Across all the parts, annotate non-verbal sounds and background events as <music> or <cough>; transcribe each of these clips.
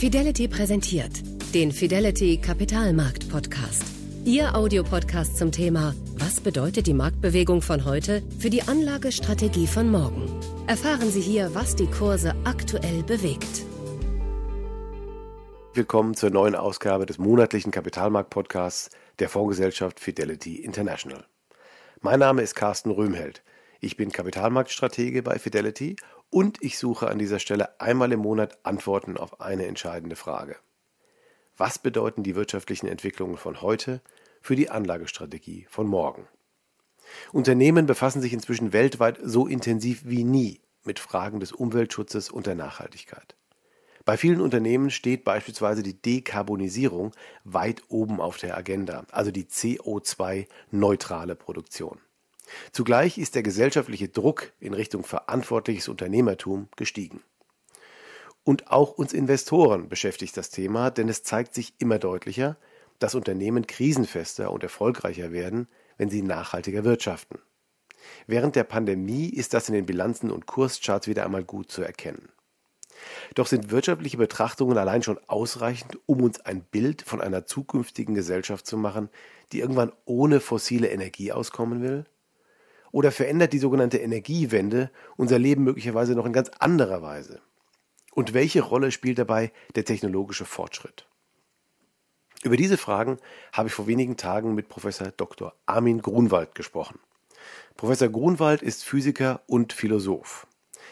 Fidelity präsentiert den Fidelity Kapitalmarkt Podcast. Ihr Audiopodcast zum Thema Was bedeutet die Marktbewegung von heute für die Anlagestrategie von morgen? Erfahren Sie hier, was die Kurse aktuell bewegt. Willkommen zur neuen Ausgabe des monatlichen Kapitalmarkt-Podcasts der Fondsgesellschaft Fidelity International. Mein Name ist Carsten Röhmheld. Ich bin Kapitalmarktstratege bei Fidelity und ich suche an dieser Stelle einmal im Monat Antworten auf eine entscheidende Frage. Was bedeuten die wirtschaftlichen Entwicklungen von heute für die Anlagestrategie von morgen? Unternehmen befassen sich inzwischen weltweit so intensiv wie nie mit Fragen des Umweltschutzes und der Nachhaltigkeit. Bei vielen Unternehmen steht beispielsweise die Dekarbonisierung weit oben auf der Agenda, also die CO2-neutrale Produktion. Zugleich ist der gesellschaftliche Druck in Richtung verantwortliches Unternehmertum gestiegen. Und auch uns Investoren beschäftigt das Thema, denn es zeigt sich immer deutlicher, dass Unternehmen krisenfester und erfolgreicher werden, wenn sie nachhaltiger wirtschaften. Während der Pandemie ist das in den Bilanzen und Kurscharts wieder einmal gut zu erkennen. Doch sind wirtschaftliche Betrachtungen allein schon ausreichend, um uns ein Bild von einer zukünftigen Gesellschaft zu machen, die irgendwann ohne fossile Energie auskommen will? Oder verändert die sogenannte Energiewende unser Leben möglicherweise noch in ganz anderer Weise? Und welche Rolle spielt dabei der technologische Fortschritt? Über diese Fragen habe ich vor wenigen Tagen mit Professor Dr. Armin Grunwald gesprochen. Professor Grunwald ist Physiker und Philosoph.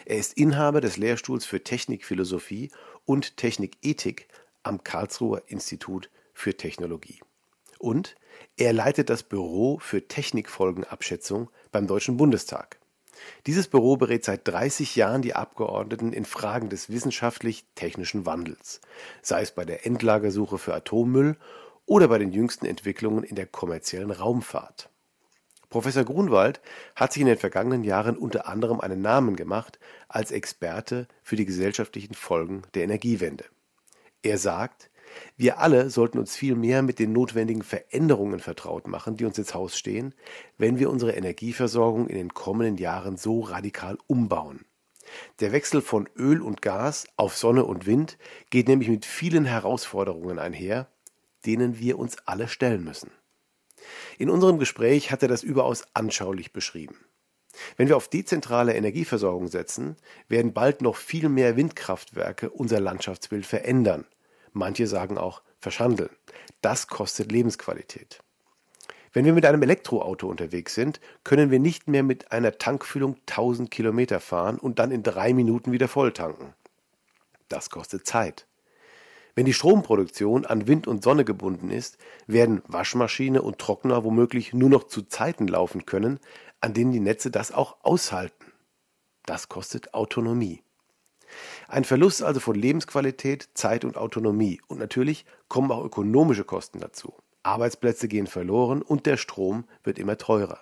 Er ist Inhaber des Lehrstuhls für Technikphilosophie und Technikethik am Karlsruher Institut für Technologie. Und er leitet das Büro für Technikfolgenabschätzung beim Deutschen Bundestag. Dieses Büro berät seit 30 Jahren die Abgeordneten in Fragen des wissenschaftlich-technischen Wandels, sei es bei der Endlagersuche für Atommüll oder bei den jüngsten Entwicklungen in der kommerziellen Raumfahrt. Professor Grunwald hat sich in den vergangenen Jahren unter anderem einen Namen gemacht als Experte für die gesellschaftlichen Folgen der Energiewende. Er sagt, wir alle sollten uns viel mehr mit den notwendigen Veränderungen vertraut machen, die uns ins Haus stehen, wenn wir unsere Energieversorgung in den kommenden Jahren so radikal umbauen. Der Wechsel von Öl und Gas auf Sonne und Wind geht nämlich mit vielen Herausforderungen einher, denen wir uns alle stellen müssen. In unserem Gespräch hat er das überaus anschaulich beschrieben. Wenn wir auf dezentrale Energieversorgung setzen, werden bald noch viel mehr Windkraftwerke unser Landschaftsbild verändern Manche sagen auch verschandeln. Das kostet Lebensqualität. Wenn wir mit einem Elektroauto unterwegs sind, können wir nicht mehr mit einer Tankfüllung 1000 Kilometer fahren und dann in drei Minuten wieder voll tanken. Das kostet Zeit. Wenn die Stromproduktion an Wind und Sonne gebunden ist, werden Waschmaschine und Trockner womöglich nur noch zu Zeiten laufen können, an denen die Netze das auch aushalten. Das kostet Autonomie. Ein Verlust also von Lebensqualität, Zeit und Autonomie. Und natürlich kommen auch ökonomische Kosten dazu. Arbeitsplätze gehen verloren und der Strom wird immer teurer.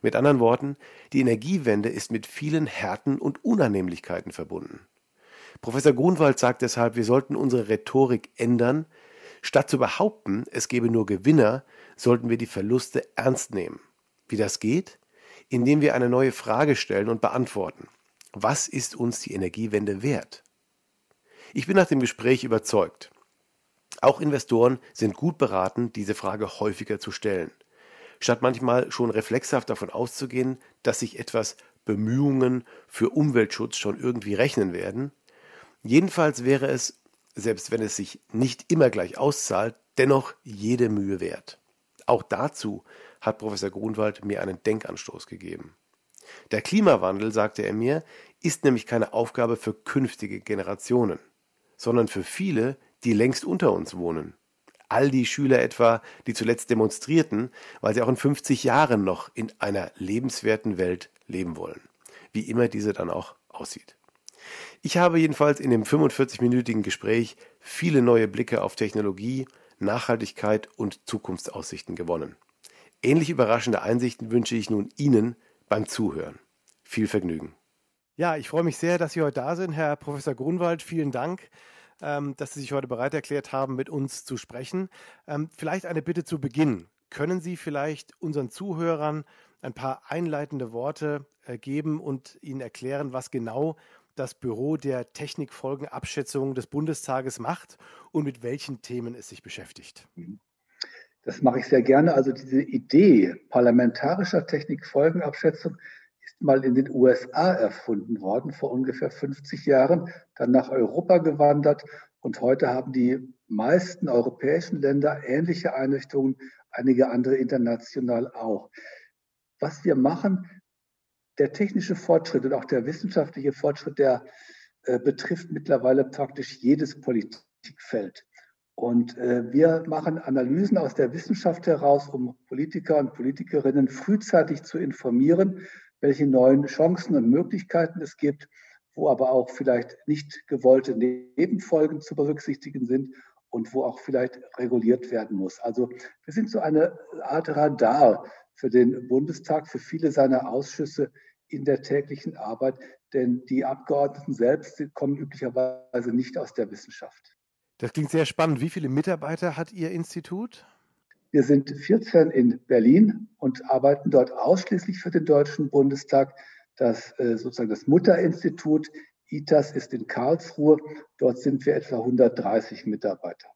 Mit anderen Worten, die Energiewende ist mit vielen Härten und Unannehmlichkeiten verbunden. Professor Grunwald sagt deshalb, wir sollten unsere Rhetorik ändern. Statt zu behaupten, es gebe nur Gewinner, sollten wir die Verluste ernst nehmen. Wie das geht? Indem wir eine neue Frage stellen und beantworten. Was ist uns die Energiewende wert? Ich bin nach dem Gespräch überzeugt. Auch Investoren sind gut beraten, diese Frage häufiger zu stellen. Statt manchmal schon reflexhaft davon auszugehen, dass sich etwas Bemühungen für Umweltschutz schon irgendwie rechnen werden. Jedenfalls wäre es, selbst wenn es sich nicht immer gleich auszahlt, dennoch jede Mühe wert. Auch dazu hat Professor Grunwald mir einen Denkanstoß gegeben. Der Klimawandel, sagte er mir, ist nämlich keine Aufgabe für künftige Generationen, sondern für viele, die längst unter uns wohnen. All die Schüler etwa, die zuletzt demonstrierten, weil sie auch in 50 Jahren noch in einer lebenswerten Welt leben wollen. Wie immer diese dann auch aussieht. Ich habe jedenfalls in dem 45-minütigen Gespräch viele neue Blicke auf Technologie, Nachhaltigkeit und Zukunftsaussichten gewonnen. Ähnlich überraschende Einsichten wünsche ich nun Ihnen beim Zuhören. Viel Vergnügen. Ja, ich freue mich sehr, dass Sie heute da sind, Herr Professor Grunwald. Vielen Dank, ähm, dass Sie sich heute bereit erklärt haben, mit uns zu sprechen. Ähm, vielleicht eine Bitte zu Beginn. Können Sie vielleicht unseren Zuhörern ein paar einleitende Worte äh, geben und ihnen erklären, was genau das Büro der Technikfolgenabschätzung des Bundestages macht und mit welchen Themen es sich beschäftigt. Das mache ich sehr gerne. Also diese Idee parlamentarischer Technikfolgenabschätzung ist mal in den USA erfunden worden, vor ungefähr 50 Jahren, dann nach Europa gewandert und heute haben die meisten europäischen Länder ähnliche Einrichtungen, einige andere international auch. Was wir machen, der technische Fortschritt und auch der wissenschaftliche Fortschritt, der äh, betrifft mittlerweile praktisch jedes Politikfeld. Und äh, wir machen Analysen aus der Wissenschaft heraus, um Politiker und Politikerinnen frühzeitig zu informieren, welche neuen Chancen und Möglichkeiten es gibt, wo aber auch vielleicht nicht gewollte Nebenfolgen zu berücksichtigen sind und wo auch vielleicht reguliert werden muss. Also wir sind so eine Art Radar für den Bundestag, für viele seiner Ausschüsse in der täglichen Arbeit, denn die Abgeordneten selbst kommen üblicherweise nicht aus der Wissenschaft. Das klingt sehr spannend. Wie viele Mitarbeiter hat Ihr Institut? Wir sind 14 in Berlin und arbeiten dort ausschließlich für den Deutschen Bundestag. Das äh, sozusagen das Mutterinstitut ITAS ist in Karlsruhe. Dort sind wir etwa 130 Mitarbeiter.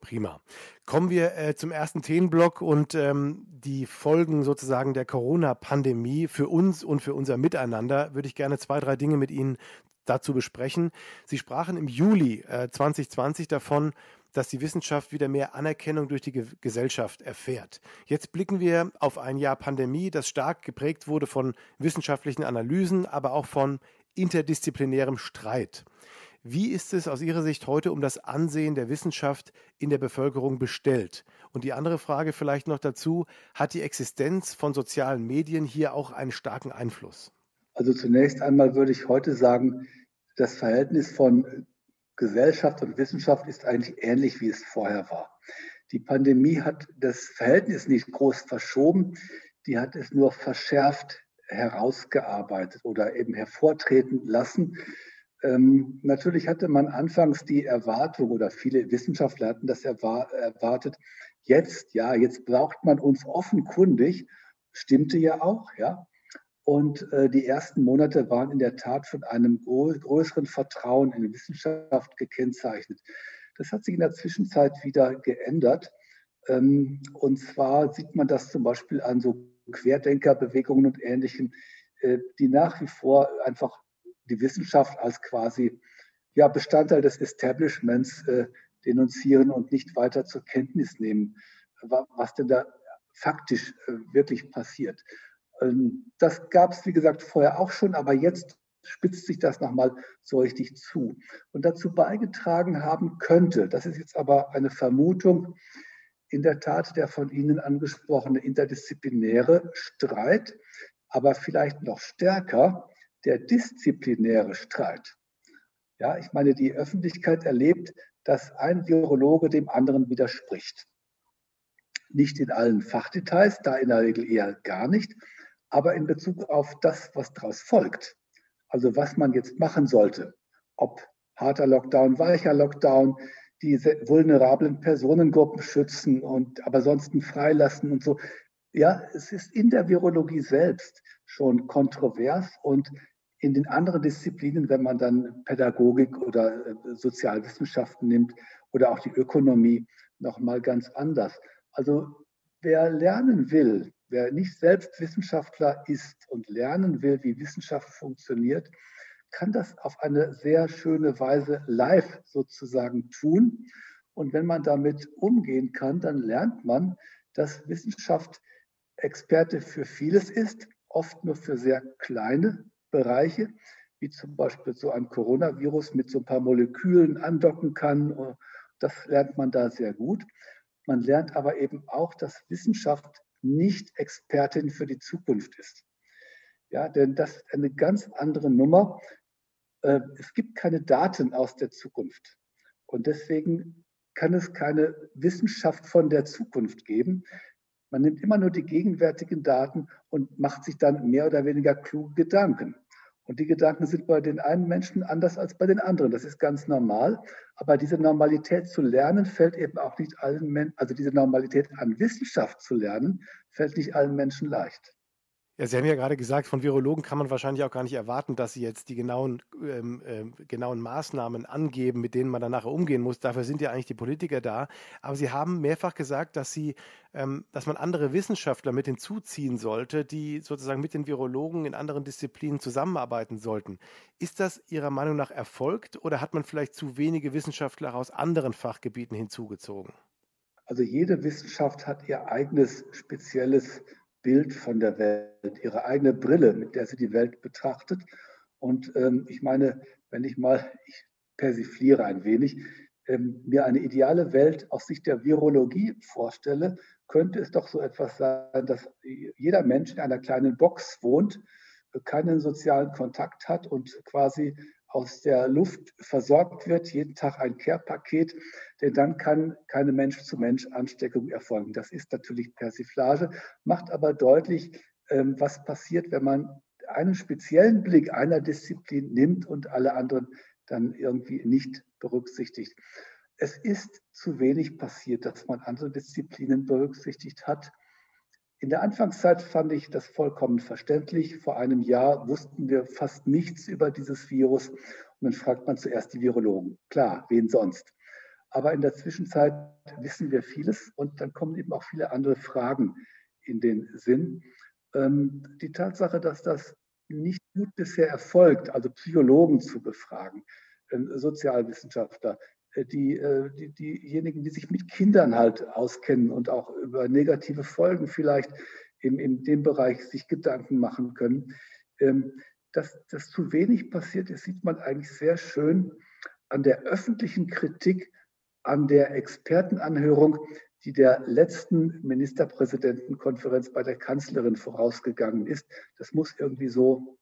Prima. Kommen wir äh, zum ersten Themenblock und ähm, die Folgen sozusagen der Corona-Pandemie für uns und für unser Miteinander würde ich gerne zwei, drei Dinge mit Ihnen dazu besprechen. Sie sprachen im Juli äh, 2020 davon, dass die Wissenschaft wieder mehr Anerkennung durch die Ge Gesellschaft erfährt. Jetzt blicken wir auf ein Jahr Pandemie, das stark geprägt wurde von wissenschaftlichen Analysen, aber auch von interdisziplinärem Streit. Wie ist es aus Ihrer Sicht heute um das Ansehen der Wissenschaft in der Bevölkerung bestellt? Und die andere Frage vielleicht noch dazu, hat die Existenz von sozialen Medien hier auch einen starken Einfluss? Also zunächst einmal würde ich heute sagen, das Verhältnis von Gesellschaft und Wissenschaft ist eigentlich ähnlich, wie es vorher war. Die Pandemie hat das Verhältnis nicht groß verschoben, die hat es nur verschärft herausgearbeitet oder eben hervortreten lassen. Ähm, natürlich hatte man anfangs die Erwartung oder viele Wissenschaftler hatten das erwartet. Jetzt, ja, jetzt braucht man uns offenkundig, stimmte ja auch, ja. Und äh, die ersten Monate waren in der Tat von einem größeren Vertrauen in die Wissenschaft gekennzeichnet. Das hat sich in der Zwischenzeit wieder geändert. Ähm, und zwar sieht man das zum Beispiel an so Querdenkerbewegungen und Ähnlichem, äh, die nach wie vor einfach die Wissenschaft als quasi ja, Bestandteil des Establishments äh, denunzieren und nicht weiter zur Kenntnis nehmen, was denn da faktisch äh, wirklich passiert. Ähm, das gab es, wie gesagt, vorher auch schon, aber jetzt spitzt sich das nochmal so richtig zu. Und dazu beigetragen haben könnte, das ist jetzt aber eine Vermutung, in der Tat der von Ihnen angesprochene interdisziplinäre Streit, aber vielleicht noch stärker der disziplinäre Streit. Ja, ich meine, die Öffentlichkeit erlebt, dass ein Virologe dem anderen widerspricht. Nicht in allen Fachdetails, da in der Regel eher gar nicht, aber in Bezug auf das, was daraus folgt. Also was man jetzt machen sollte, ob harter Lockdown, weicher Lockdown, die vulnerablen Personengruppen schützen und aber sonst freilassen und so. Ja, es ist in der Virologie selbst schon kontrovers und in den anderen Disziplinen, wenn man dann Pädagogik oder äh, Sozialwissenschaften nimmt oder auch die Ökonomie, noch mal ganz anders. Also wer lernen will, wer nicht selbst Wissenschaftler ist und lernen will, wie Wissenschaft funktioniert, kann das auf eine sehr schöne Weise live sozusagen tun. Und wenn man damit umgehen kann, dann lernt man, dass Wissenschaft Experte für vieles ist, oft nur für sehr kleine Bereiche, wie zum Beispiel so ein Coronavirus mit so ein paar Molekülen andocken kann. Das lernt man da sehr gut. Man lernt aber eben auch, dass Wissenschaft nicht Expertin für die Zukunft ist. Ja, denn das ist eine ganz andere Nummer. Äh, es gibt keine Daten aus der Zukunft. Und deswegen kann es keine Wissenschaft von der Zukunft geben. Man nimmt immer nur die gegenwärtigen Daten und macht sich dann mehr oder weniger kluge Gedanken. Und die Gedanken sind bei den einen Menschen anders als bei den anderen. Das ist ganz normal. Aber diese Normalität zu lernen, fällt eben auch nicht allen Menschen, also diese Normalität an Wissenschaft zu lernen, fällt nicht allen Menschen leicht. Ja, Sie haben ja gerade gesagt, von Virologen kann man wahrscheinlich auch gar nicht erwarten, dass sie jetzt die genauen, ähm, äh, genauen Maßnahmen angeben, mit denen man dann nachher umgehen muss. Dafür sind ja eigentlich die Politiker da. Aber Sie haben mehrfach gesagt, dass Sie, ähm, dass man andere Wissenschaftler mit hinzuziehen sollte, die sozusagen mit den Virologen in anderen Disziplinen zusammenarbeiten sollten. Ist das Ihrer Meinung nach erfolgt oder hat man vielleicht zu wenige Wissenschaftler aus anderen Fachgebieten hinzugezogen? Also jede Wissenschaft hat ihr eigenes spezielles Bild von der Welt, ihre eigene Brille, mit der sie die Welt betrachtet. Und ähm, ich meine, wenn ich mal, ich persifliere ein wenig, ähm, mir eine ideale Welt aus Sicht der Virologie vorstelle, könnte es doch so etwas sein, dass jeder Mensch in einer kleinen Box wohnt, keinen sozialen Kontakt hat und quasi aus der Luft versorgt wird, jeden Tag ein Care-Paket, denn dann kann keine Mensch-zu-Mensch-Ansteckung erfolgen. Das ist natürlich Persiflage, macht aber deutlich, ähm, was passiert, wenn man einen speziellen Blick einer Disziplin nimmt und alle anderen dann irgendwie nicht berücksichtigt. Es ist zu wenig passiert, dass man andere Disziplinen berücksichtigt hat. In der Anfangszeit fand ich das vollkommen verständlich. Vor einem Jahr wussten wir fast nichts über dieses Virus und dann fragt man zuerst die Virologen. Klar, wen sonst? Aber in der Zwischenzeit wissen wir vieles und dann kommen eben auch viele andere Fragen in den Sinn. Ähm, die Tatsache, dass das nicht gut bisher erfolgt, also Psychologen zu befragen, ähm, Sozialwissenschaftler, die, äh, die, diejenigen, die sich mit Kindern halt auskennen und auch über negative Folgen vielleicht in, in dem Bereich sich Gedanken machen können. Ähm, dass das zu wenig passiert ist, sieht man eigentlich sehr schön an der öffentlichen Kritik, an der Expertenanhörung, die der letzten Ministerpräsidentenkonferenz bei der Kanzlerin vorausgegangen ist. Das muss irgendwie so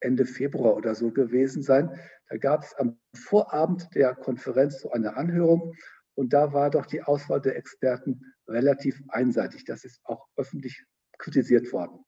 Ende Februar oder so gewesen sein. Da gab es am Vorabend der Konferenz so eine Anhörung und da war doch die Auswahl der Experten relativ einseitig. Das ist auch öffentlich kritisiert worden.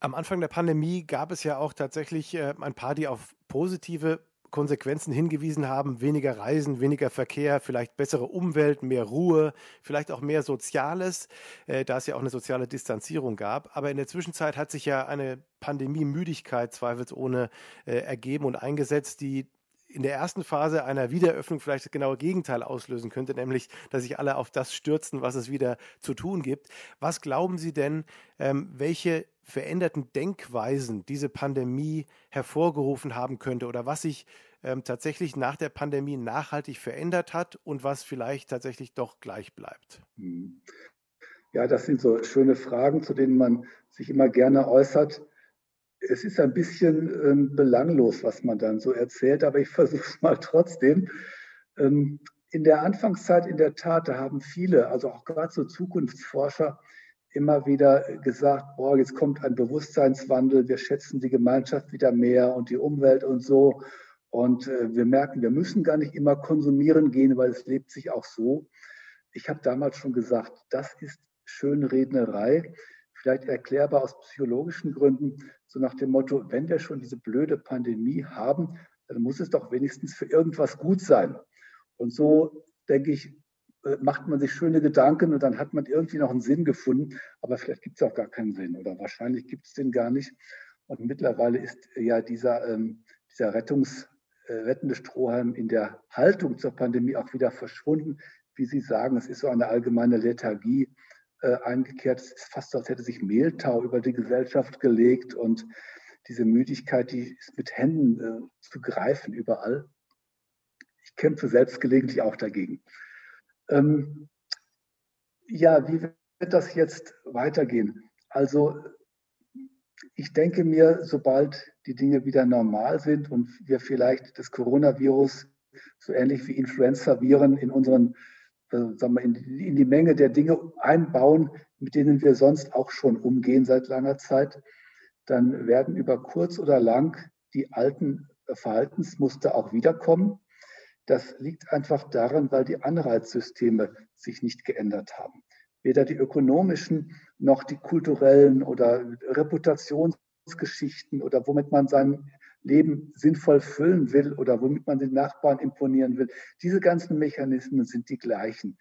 Am Anfang der Pandemie gab es ja auch tatsächlich äh, ein paar, die auf positive Konsequenzen hingewiesen haben, weniger Reisen, weniger Verkehr, vielleicht bessere Umwelt, mehr Ruhe, vielleicht auch mehr Soziales, äh, da es ja auch eine soziale Distanzierung gab. Aber in der Zwischenzeit hat sich ja eine Pandemie-Müdigkeit zweifelsohne äh, ergeben und eingesetzt, die in der ersten Phase einer Wiedereröffnung vielleicht das genaue Gegenteil auslösen könnte, nämlich, dass sich alle auf das stürzen, was es wieder zu tun gibt. Was glauben Sie denn, ähm, welche veränderten Denkweisen diese Pandemie hervorgerufen haben könnte oder was sich ähm, tatsächlich nach der Pandemie nachhaltig verändert hat und was vielleicht tatsächlich doch gleich bleibt? Hm. Ja, das sind so schöne Fragen, zu denen man sich immer gerne äußert. Es ist ein bisschen ähm, belanglos, was man dann so erzählt, aber ich <laughs> versuche es mal trotzdem. Ähm, in der Anfangszeit in der Tat, da haben viele, also auch gerade so Zukunftsforscher, immer wieder gesagt, boah, jetzt kommt ein Bewusstseinswandel, wir schätzen die Gemeinschaft wieder mehr und die Umwelt und so. Und äh, wir merken, wir müssen gar nicht immer konsumieren gehen, weil es lebt sich auch so. Ich habe damals schon gesagt, das ist Schönrednerei, vielleicht erklärbar aus psychologischen Gründen, so nach dem Motto, wenn wir schon diese blöde Pandemie haben, dann muss es doch wenigstens für irgendwas gut sein. Und so denke ich, macht man sich schöne Gedanken und dann hat man irgendwie noch einen Sinn gefunden, aber vielleicht gibt es auch gar keinen Sinn oder wahrscheinlich gibt es den gar nicht. Und mittlerweile ist ja dieser, ähm, dieser Rettungs, äh, rettende Strohhalm in der Haltung zur Pandemie auch wieder verschwunden. Wie Sie sagen, es ist so eine allgemeine Lethargie äh, eingekehrt. Es ist fast so, als hätte sich Mehltau über die Gesellschaft gelegt und diese Müdigkeit, die ist mit Händen äh, zu greifen überall. Ich kämpfe selbst gelegentlich auch dagegen. Ähm, ja, wie wird das jetzt weitergehen? Also ich denke mir, sobald die Dinge wieder normal sind und wir vielleicht das Coronavirus so ähnlich wie Influenza-Viren in unseren, äh, sagen wir, in, in die Menge der Dinge einbauen, mit denen wir sonst auch schon umgehen seit langer Zeit, dann werden über kurz oder lang die alten Verhaltensmuster auch wiederkommen. Das liegt einfach daran, weil die Anreizsysteme sich nicht geändert haben. Weder die ökonomischen noch die kulturellen oder Reputationsgeschichten oder womit man sein Leben sinnvoll füllen will oder womit man den Nachbarn imponieren will. Diese ganzen Mechanismen sind die gleichen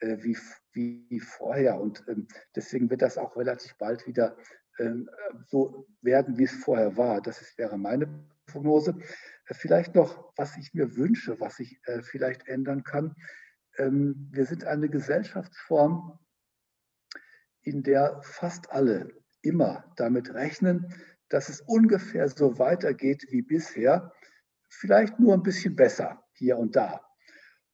äh, wie, wie, vorher. Und ähm, deswegen wird das auch relativ bald wieder ähm, so werden, wie es vorher war. Das ist, wäre meine Prognose. Äh, vielleicht noch, was ich mir wünsche, was sich äh, vielleicht ändern kann. Ähm, wir sind eine Gesellschaftsform, in der fast alle immer damit rechnen, dass es ungefähr so weitergeht wie bisher, vielleicht nur ein bisschen besser hier und da.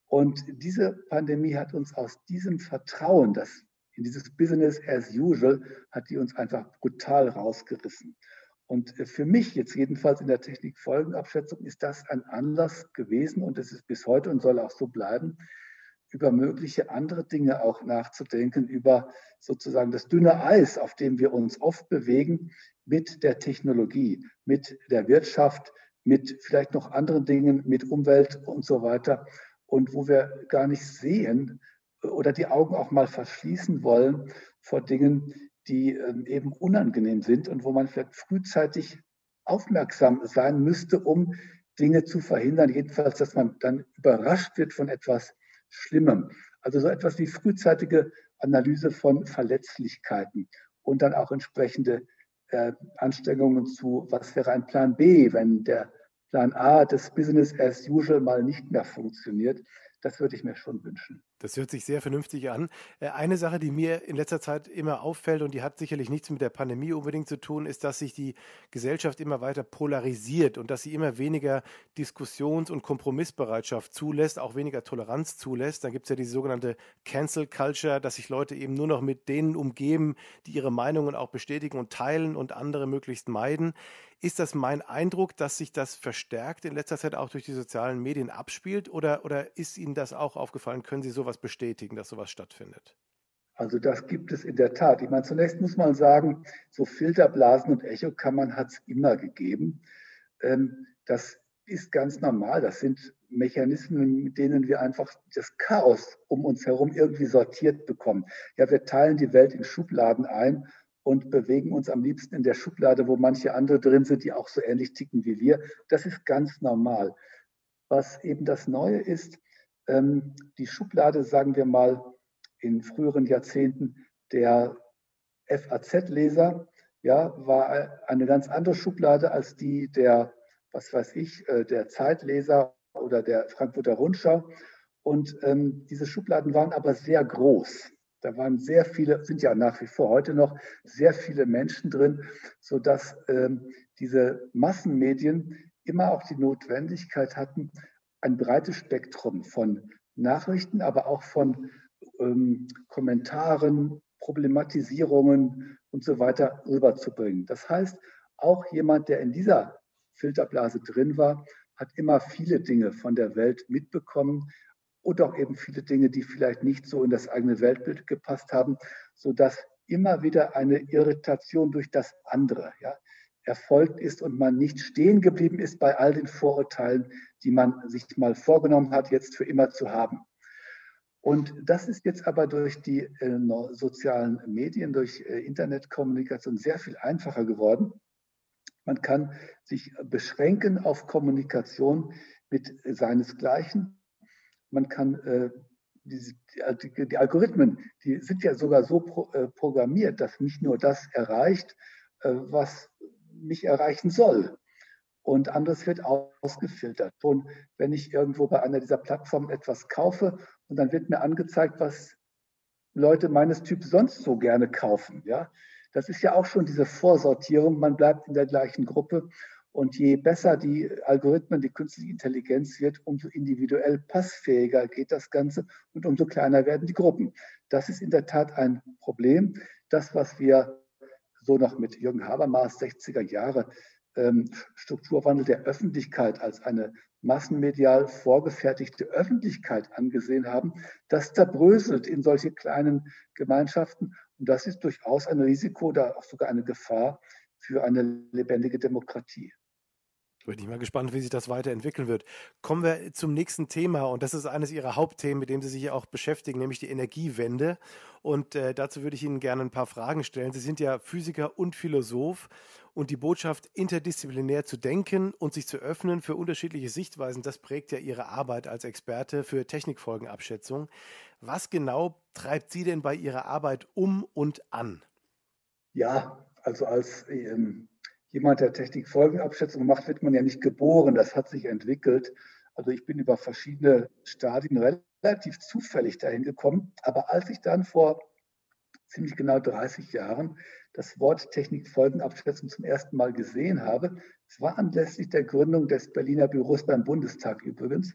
Und diese Pandemie hat uns aus diesem Vertrauen, das in dieses Business as usual, hat die uns einfach brutal rausgerissen. Und äh, für mich jetzt jedenfalls in der Technikfolgenabschätzung ist das ein Anlass gewesen und es ist bis heute und soll auch so bleiben, über mögliche andere Dinge auch nachzudenken, über sozusagen das dünne Eis, auf dem wir uns oft bewegen, mit der Technologie, mit der Wirtschaft, mit vielleicht noch anderen Dingen, mit Umwelt und so weiter. Und wo wir gar nicht sehen oder die Augen auch mal verschließen wollen vor Dingen, die ähm, eben unangenehm sind und wo man vielleicht frühzeitig aufmerksam sein müsste, um Dinge zu verhindern. Jedenfalls, dass man dann überrascht wird von etwas Schlimmem. Also so etwas wie frühzeitige Analyse von Verletzlichkeiten und dann auch entsprechende äh, Anstrengungen zu, was wäre ein Plan B, wenn der Plan A des Business as usual mal nicht mehr funktioniert. Das würde ich mir schon wünschen. Das hört sich sehr vernünftig an. Äh, eine Sache, die mir in letzter Zeit immer auffällt und die hat sicherlich nichts mit der Pandemie unbedingt zu tun, ist, dass sich die Gesellschaft immer weiter polarisiert und dass sie immer weniger Diskussions- und Kompromissbereitschaft zulässt, auch weniger Toleranz zulässt. Dann gibt es ja diese sogenannte Cancel Culture, dass sich Leute eben nur noch mit denen umgeben, die ihre Meinungen auch bestätigen und teilen und andere möglichst meiden. Ist das mein Eindruck, dass sich das verstärkt in letzter Zeit auch durch die sozialen Medien abspielt oder, oder ist Ihnen das auch aufgefallen? Können Sie sowas bestätigen, dass sowas stattfindet? Also das gibt es in der Tat. Ich meine, zunächst muss man sagen, so Filterblasen und Echokammern hat es immer gegeben. Ähm, das ist ganz normal. Das sind Mechanismen, mit denen wir einfach das Chaos um uns herum irgendwie sortiert bekommen. Ja, wir teilen die Welt in Schubladen ein und bewegen uns am liebsten in der Schublade, wo manche andere drin sind, die auch so ähnlich ticken wie wir. Das ist ganz normal. Was eben das Neue ist, ähm, die Schublade, sagen wir mal, in früheren Jahrzehnten der FAZ-Leser, ja, war eine ganz andere Schublade als die der, was weiß ich, äh, der Zeitleser oder der Frankfurter Rundschau. Und ähm, diese Schubladen waren aber sehr groß. Da waren sehr viele, sind ja nach wie vor heute noch sehr viele Menschen drin, sodass ähm, diese Massenmedien immer auch die Notwendigkeit hatten, ein breites Spektrum von Nachrichten, aber auch von ähm, Kommentaren, Problematisierungen und so weiter rüberzubringen. Das heißt, auch jemand, der in dieser Filterblase drin war, hat immer viele Dinge von der Welt mitbekommen, und auch eben viele Dinge, die vielleicht nicht so in das eigene Weltbild gepasst haben, sodass immer wieder eine Irritation durch das andere ja, erfolgt ist und man nicht stehen geblieben ist bei all den Vorurteilen, die man sich mal vorgenommen hat, jetzt für immer zu haben. Und das ist jetzt aber durch die äh, sozialen Medien, durch äh, Internetkommunikation sehr viel einfacher geworden. Man kann sich beschränken auf Kommunikation mit seinesgleichen man kann äh, die, die, die, Algorithmen, die sind ja sogar so pro, äh, programmiert, dass mich nur das erreicht, äh, was mich erreichen soll. Und anderes wird ausgefiltert. Und wenn ich irgendwo bei einer dieser Plattformen etwas kaufe und dann wird mir angezeigt, was Leute meines Typs sonst so gerne kaufen, ja, das ist ja auch schon diese Vorsortierung. Man bleibt in der gleichen Gruppe und je besser die Algorithmen, die künstliche Intelligenz wird, umso individuell passfähiger geht das Ganze und umso kleiner werden die Gruppen. Das ist in der Tat ein Problem. Das, was wir so noch mit Jürgen Habermas 60er Jahre ähm, Strukturwandel der Öffentlichkeit als eine massenmedial vorgefertigte Öffentlichkeit angesehen haben, das zerbröselt in solche kleinen Gemeinschaften. Und das ist durchaus ein Risiko, da auch sogar eine Gefahr für eine lebendige Demokratie. Bin ich mal gespannt, wie sich das weiterentwickeln wird. Kommen wir zum nächsten Thema und das ist eines Ihrer Hauptthemen, mit dem Sie sich auch beschäftigen, nämlich die Energiewende. Und äh, dazu würde ich Ihnen gerne ein paar Fragen stellen. Sie sind ja Physiker und Philosoph und die Botschaft, interdisziplinär zu denken und sich zu öffnen für unterschiedliche Sichtweisen, das prägt ja Ihre Arbeit als Experte für Technikfolgenabschätzung. Was genau treibt Sie denn bei Ihrer Arbeit um und an? Ja, Also als ähm, jemand, der Technikfolgenabschätzung macht, wird man ja nicht geboren. Das hat sich entwickelt. Also ich bin über verschiedene Stadien relativ zufällig dahin gekommen. Aber als ich dann vor ziemlich genau 30 Jahren das Wort Technikfolgenabschätzung zum ersten Mal gesehen habe, es war anlässlich der Gründung des Berliner Büros beim Bundestag übrigens,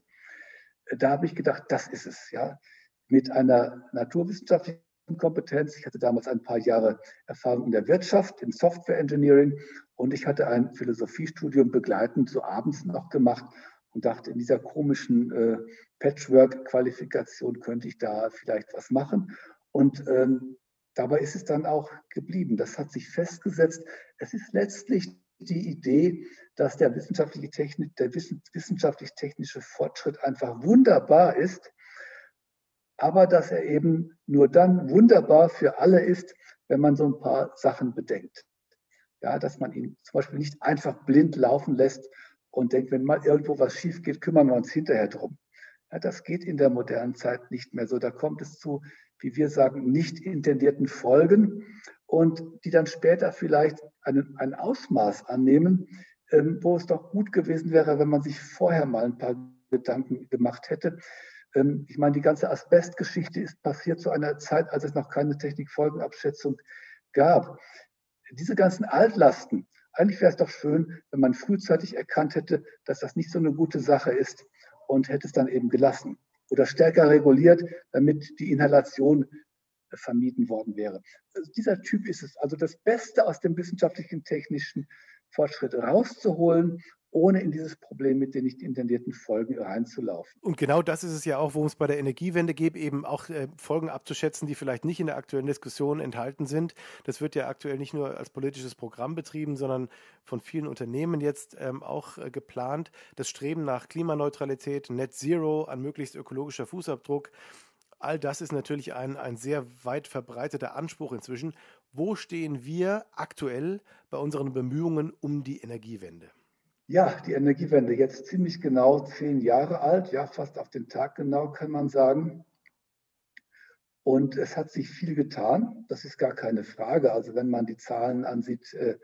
da habe ich gedacht, das ist es, ja. Mit einer naturwissenschaftlichen Kompetenz. Ich hatte damals ein paar Jahre Erfahrung in der Wirtschaft, im Software Engineering und ich hatte ein Philosophiestudium begleitend so abends noch gemacht und dachte, in dieser komischen äh, Patchwork-Qualifikation könnte ich da vielleicht was machen. Und ähm, dabei ist es dann auch geblieben. Das hat sich festgesetzt. Es ist letztlich die Idee, dass der wissenschaftliche Technik, der wissenschaftlich-technische Fortschritt einfach wunderbar ist, aber dass er eben nur dann wunderbar für alle ist, wenn man so ein paar Sachen bedenkt. Ja, dass man ihn zum Beispiel nicht einfach blind laufen lässt und denkt, wenn mal irgendwo was schief geht, kümmern wir uns hinterher drum. Ja, das geht in der modernen Zeit nicht mehr so. Da kommt es zu, wie wir sagen, nicht intendierten Folgen und die dann später vielleicht einen, ein Ausmaß annehmen, ähm, wo es doch gut gewesen wäre, wenn man sich vorher mal ein paar Gedanken gemacht hätte. Ähm, ich meine, die ganze Asbestgeschichte ist passiert zu einer Zeit, als es noch keine Technikfolgenabschätzung gab. Diese ganzen Altlasten, eigentlich wäre es doch schön, wenn man frühzeitig erkannt hätte, dass das nicht so eine gute Sache ist und hätte es dann eben gelassen oder stärker reguliert, damit die Inhalation vermieden worden wäre. Also dieser Typ ist es. Also das Beste aus dem wissenschaftlichen, technischen Fortschritt rauszuholen ohne in dieses Problem mit den nicht intendierten Folgen reinzulaufen. Und genau das ist es ja auch, worum es bei der Energiewende geht, eben auch äh, Folgen abzuschätzen, die vielleicht nicht in der aktuellen Diskussion enthalten sind. Das wird ja aktuell nicht nur als politisches Programm betrieben, sondern von vielen Unternehmen jetzt ähm, auch äh, geplant. Das Streben nach Klimaneutralität, Net Zero, an möglichst ökologischer Fußabdruck. All das ist natürlich ein, ein sehr weit verbreiteter Anspruch inzwischen. Wo stehen wir aktuell bei unseren Bemühungen um die Energiewende? Ja, die Energiewende jetzt ziemlich genau zehn Jahre alt, ja, fast auf den Tag genau kann man sagen. Und es hat sich viel getan, das ist gar keine Frage. Also wenn man die Zahlen ansieht, äh,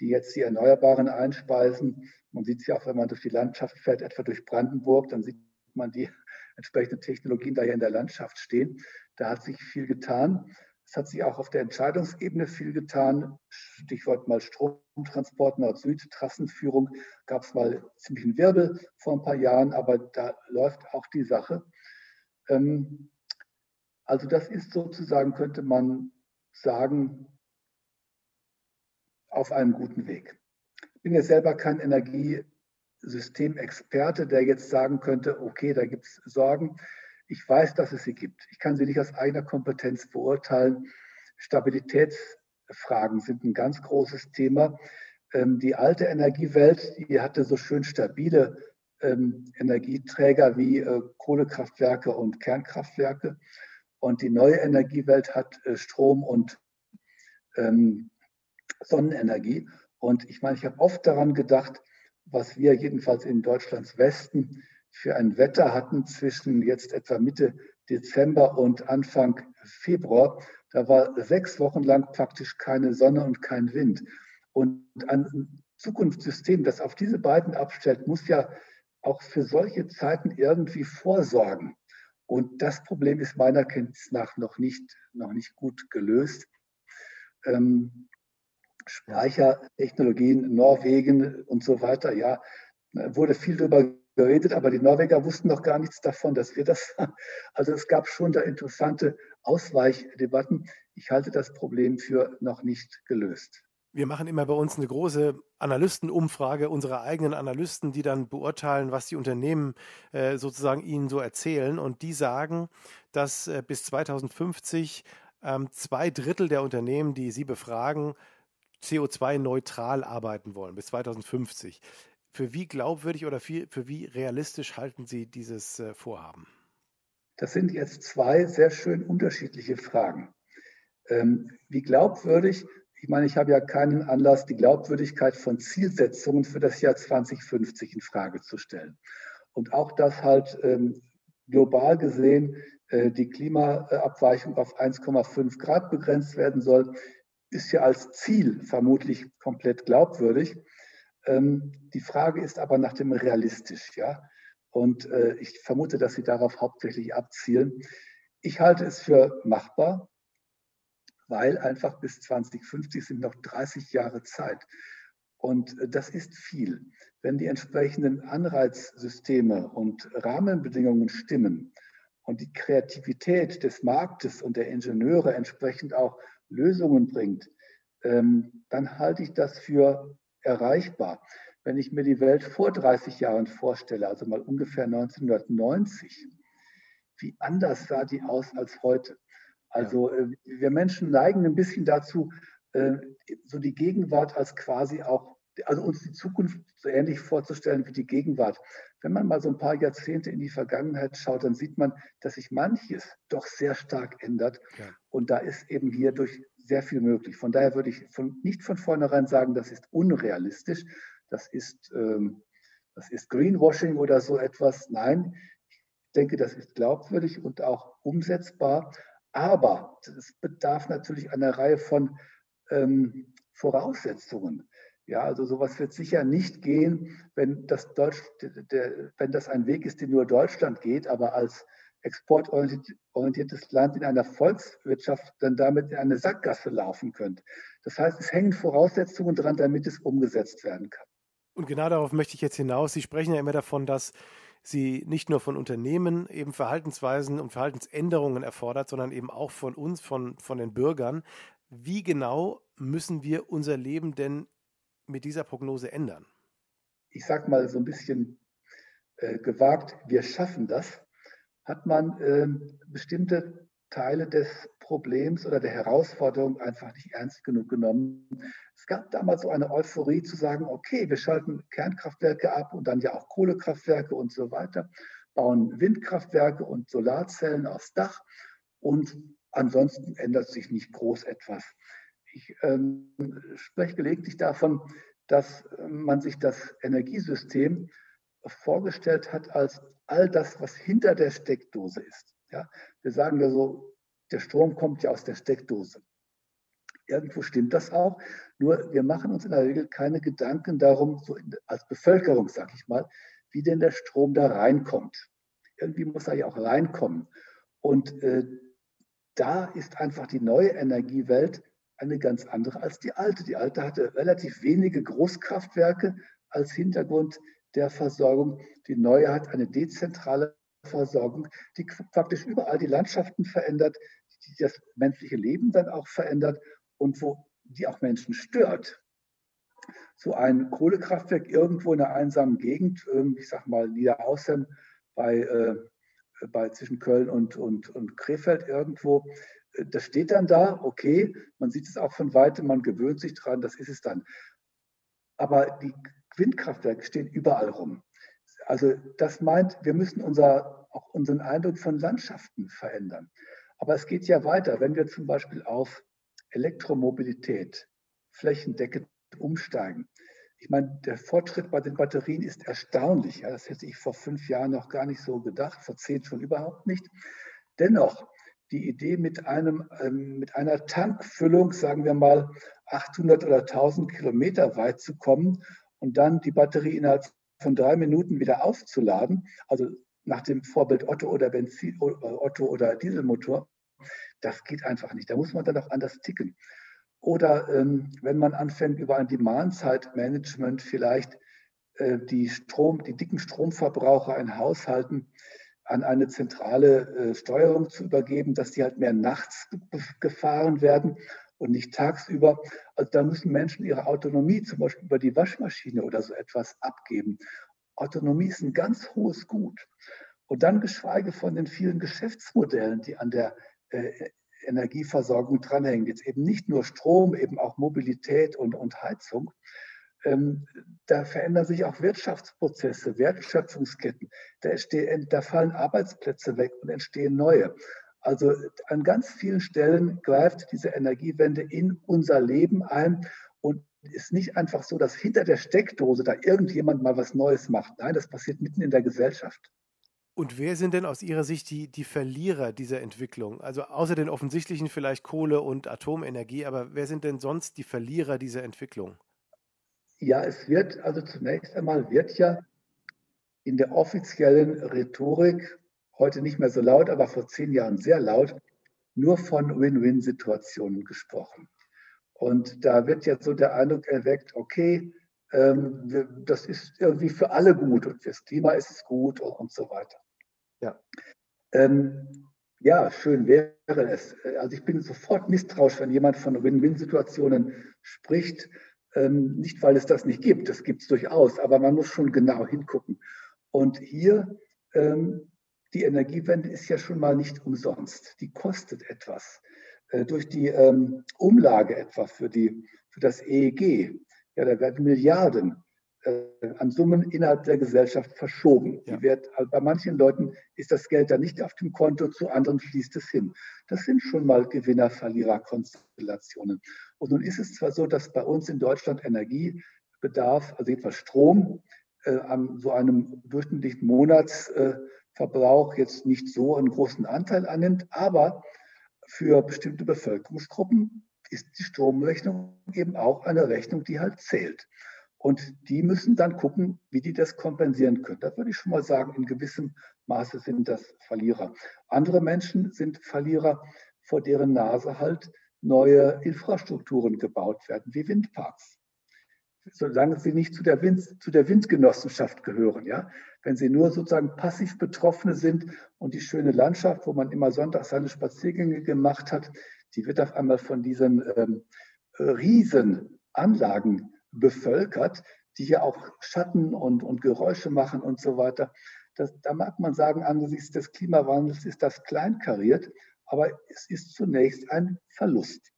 die jetzt die Erneuerbaren einspeisen, man sieht es ja auch, wenn man durch die Landschaft fährt, etwa durch Brandenburg, dann sieht man die <laughs> entsprechenden Technologien da ja in der Landschaft stehen. Da hat sich viel getan. Es hat sich auch auf der Entscheidungsebene viel getan. Stichwort mal Stromtransport Nord-Süd, Trassenführung. Gab es mal ziemlich einen Wirbel vor ein paar Jahren, aber da läuft auch die Sache. Ähm, also das ist sozusagen, könnte man sagen, auf einem guten Weg. Ich bin ja selber kein Energiesystemexperte, der jetzt sagen könnte, okay, da gibt es Sorgen. Ich weiß, dass es sie gibt. Ich kann sie nicht aus eigener Kompetenz beurteilen. Stabilitätsfragen sind ein ganz großes Thema. Ähm, die alte Energiewelt, die hatte so schön stabile ähm, Energieträger wie äh, Kohlekraftwerke und Kernkraftwerke. Und die neue Energiewelt hat äh, Strom und ähm, Sonnenenergie. Und ich meine, ich habe oft daran gedacht, was wir jedenfalls in Deutschlands Westen für ein Wetter hatten zwischen jetzt etwa Mitte Dezember und Anfang Februar. Da war sechs Wochen lang praktisch keine Sonne und kein Wind. Und ein Zukunftssystem, das auf diese beiden abstellt, muss ja auch für solche Zeiten irgendwie vorsorgen. Und das Problem ist meiner Kenntnis nach noch nicht, noch nicht gut gelöst. Ähm, Speichertechnologien, Norwegen und so weiter, ja, wurde viel darüber geredet, aber die Norweger wussten noch gar nichts davon, dass wir das. Also es gab schon da interessante Ausweichdebatten. Ich halte das Problem für noch nicht gelöst. Wir machen immer bei uns eine große Analystenumfrage unserer eigenen Analysten, die dann beurteilen, was die Unternehmen äh, sozusagen ihnen so erzählen. Und die sagen, dass äh, bis 2050 ähm, zwei Drittel der Unternehmen, die sie befragen, CO2-neutral arbeiten wollen bis 2050. Für wie glaubwürdig oder für wie realistisch halten Sie dieses äh, Vorhaben? Das sind jetzt zwei sehr schön unterschiedliche Fragen. Ähm, wie glaubwürdig, ich meine, ich habe ja keinen Anlass, die Glaubwürdigkeit von Zielsetzungen für das Jahr 2050 in Frage zu stellen. Und auch, dass halt ähm, global gesehen äh, die Klimaabweichung auf 1,5 Grad begrenzt werden soll. ist ja als Ziel vermutlich komplett glaubwürdig. Ähm, die Frage ist aber nach dem realistisch, ja. Und äh, ich vermute, dass Sie darauf hauptsächlich abzielen. Ich halte es für machbar, weil einfach bis 2050 sind noch 30 Jahre Zeit. Und äh, das ist viel. Wenn die entsprechenden Anreizsysteme und Rahmenbedingungen stimmen und die Kreativität des Marktes und der Ingenieure entsprechend auch Lösungen bringt, ähm, dann halte ich das für erreichbar. Wenn ich mir die Welt vor 30 Jahren vorstelle, also mal ungefähr 1990, wie anders sah die aus als heute? Also äh, wir Menschen neigen ein bisschen dazu, äh, so die Gegenwart als quasi auch, also uns die Zukunft so ähnlich vorzustellen wie die Gegenwart. Wenn man mal so ein paar Jahrzehnte in die Vergangenheit schaut, dann sieht man, dass sich manches doch sehr stark ändert. Ja. Und da ist eben hier durch sehr viel möglich. Von daher würde ich von, nicht von vornherein sagen, das ist unrealistisch, das ist, ähm, das ist Greenwashing oder so etwas. Nein, ich denke, das ist glaubwürdig und auch umsetzbar. Aber es bedarf natürlich einer Reihe von ähm, Voraussetzungen. Ja, also sowas wird sicher nicht gehen, wenn das, Deutsch, der, wenn das ein Weg ist, den nur Deutschland geht, aber als exportorientiertes Land in einer Volkswirtschaft dann damit in eine Sackgasse laufen könnte. Das heißt, es hängen Voraussetzungen dran, damit es umgesetzt werden kann. Und genau darauf möchte ich jetzt hinaus. Sie sprechen ja immer davon, dass sie nicht nur von Unternehmen eben Verhaltensweisen und Verhaltensänderungen erfordert, sondern eben auch von uns, von, von den Bürgern. Wie genau müssen wir unser Leben denn mit dieser Prognose ändern? Ich sage mal so ein bisschen äh, gewagt, wir schaffen das, hat man äh, bestimmte Teile des Problems oder der Herausforderung einfach nicht ernst genug genommen. Es gab damals so eine Euphorie zu sagen, okay, wir schalten Kernkraftwerke ab und dann ja auch Kohlekraftwerke und so weiter, bauen Windkraftwerke und Solarzellen aufs Dach und ansonsten ändert sich nicht groß etwas. Ich ähm, spreche gelegentlich davon, dass man sich das Energiesystem vorgestellt hat als all das, was hinter der Steckdose ist. Ja, wir sagen ja so, der Strom kommt ja aus der Steckdose. Irgendwo stimmt das auch, nur wir machen uns in der Regel keine Gedanken darum, so in, als Bevölkerung, sag ich mal, wie denn der Strom da reinkommt. Irgendwie muss er ja auch reinkommen. Und äh, da ist einfach die neue Energiewelt eine ganz andere als die alte. Die alte hatte relativ wenige Großkraftwerke als Hintergrund der Versorgung. Die neue hat eine dezentrale Versorgung, die praktisch überall die Landschaften verändert, die das menschliche Leben dann auch verändert und wo die auch Menschen stört. So ein Kohlekraftwerk irgendwo in einer einsamen Gegend, ähm, ich sag mal Niederaußem bei, äh, bei zwischen Köln und, und, und Krefeld irgendwo, äh, das steht dann da, okay, man sieht es auch von weitem, man gewöhnt sich dran, das ist es dann. Aber die Windkraftwerke stehen überall rum. Also das meint, wir müssen unser, auch unseren Eindruck von Landschaften verändern. Aber es geht ja weiter, wenn wir zum Beispiel auf Elektromobilität flächendeckend umsteigen. Ich meine, der Fortschritt bei den Batterien ist erstaunlich. Ja, das hätte ich vor fünf Jahren noch gar nicht so gedacht, vor zehn schon überhaupt nicht. Dennoch, die Idee mit, einem, ähm, mit einer Tankfüllung, sagen wir mal 800 oder 1000 Kilometer weit zu kommen und dann die Batterie innerhalb von drei Minuten wieder aufzuladen, also nach dem Vorbild Otto oder Benzin, äh, Otto oder Dieselmotor, das geht einfach nicht. Da muss man dann auch anders ticken. Oder ähm, wenn man anfängt, über ein Demand-Side-Management vielleicht äh, die, Strom, die dicken Stromverbraucher in Haushalten an eine zentrale äh, Steuerung zu übergeben, dass die halt mehr nachts gefahren werden und nicht tagsüber. Also da müssen Menschen ihre Autonomie zum Beispiel über die Waschmaschine oder so etwas abgeben. Autonomie ist ein ganz hohes Gut. Und dann geschweige von den vielen Geschäftsmodellen, die an der äh, Energieversorgung dranhängen. Jetzt eben nicht nur Strom, eben auch Mobilität und, und Heizung. Ähm, da verändern sich auch Wirtschaftsprozesse, Wertschöpfungsketten. Da, entstehen, da fallen Arbeitsplätze weg und entstehen neue. Also an ganz vielen Stellen greift diese Energiewende in unser Leben ein und ist nicht einfach so, dass hinter der Steckdose da irgendjemand mal was Neues macht. Nein, das passiert mitten in der Gesellschaft. Und wer sind denn aus Ihrer Sicht die, die Verlierer dieser Entwicklung? Also außer den offensichtlichen vielleicht Kohle und Atomenergie, aber wer sind denn sonst die Verlierer dieser Entwicklung? Ja, es wird, also zunächst einmal wird ja in der offiziellen Rhetorik, heute nicht mehr so laut, aber vor zehn Jahren sehr laut, nur von Win-Win-Situationen gesprochen. Und da wird jetzt so der Eindruck erweckt, okay, ähm, das ist irgendwie für alle gut und fürs Klima ist es gut und, und so weiter. Ja. Ähm, ja, schön wäre es. Also ich bin sofort misstrauisch, wenn jemand von Win-Win-Situationen spricht. Ähm, nicht, weil es das nicht gibt, das gibt es durchaus, aber man muss schon genau hingucken. Und hier, ähm, die Energiewende ist ja schon mal nicht umsonst. Die kostet etwas. Äh, durch die ähm, Umlage etwa für, die, für das EEG, ja, da werden Milliarden äh, an Summen innerhalb der Gesellschaft verschoben. Ja. Wird, also bei manchen Leuten ist das Geld dann nicht auf dem Konto, zu anderen fließt es hin. Das sind schon mal Gewinner-Verlierer-Konstellationen. Und nun ist es zwar so, dass bei uns in Deutschland Energiebedarf, also etwa Strom, äh, an so einem durchschnittlichen Monatsverbrauch äh, jetzt nicht so einen großen Anteil annimmt, aber für bestimmte Bevölkerungsgruppen ist die Stromrechnung eben auch eine Rechnung, die halt zählt. Und die müssen dann gucken, wie die das kompensieren können. Da würde ich schon mal sagen, in gewissem Maße sind das Verlierer. Andere Menschen sind Verlierer, vor deren Nase halt neue Infrastrukturen gebaut werden, wie Windparks. Solange sie nicht zu der, Wind, zu der Windgenossenschaft gehören, ja. Wenn sie nur sozusagen passiv Betroffene sind und die schöne Landschaft, wo man immer Sonntag seine Spaziergänge gemacht hat, die wird auf einmal von diesen ähm, Riesenanlagen bevölkert, die hier auch Schatten und, und Geräusche machen und so weiter. Das, da mag man sagen, angesichts des Klimawandels ist das kleinkariert, aber es ist zunächst ein Verlust.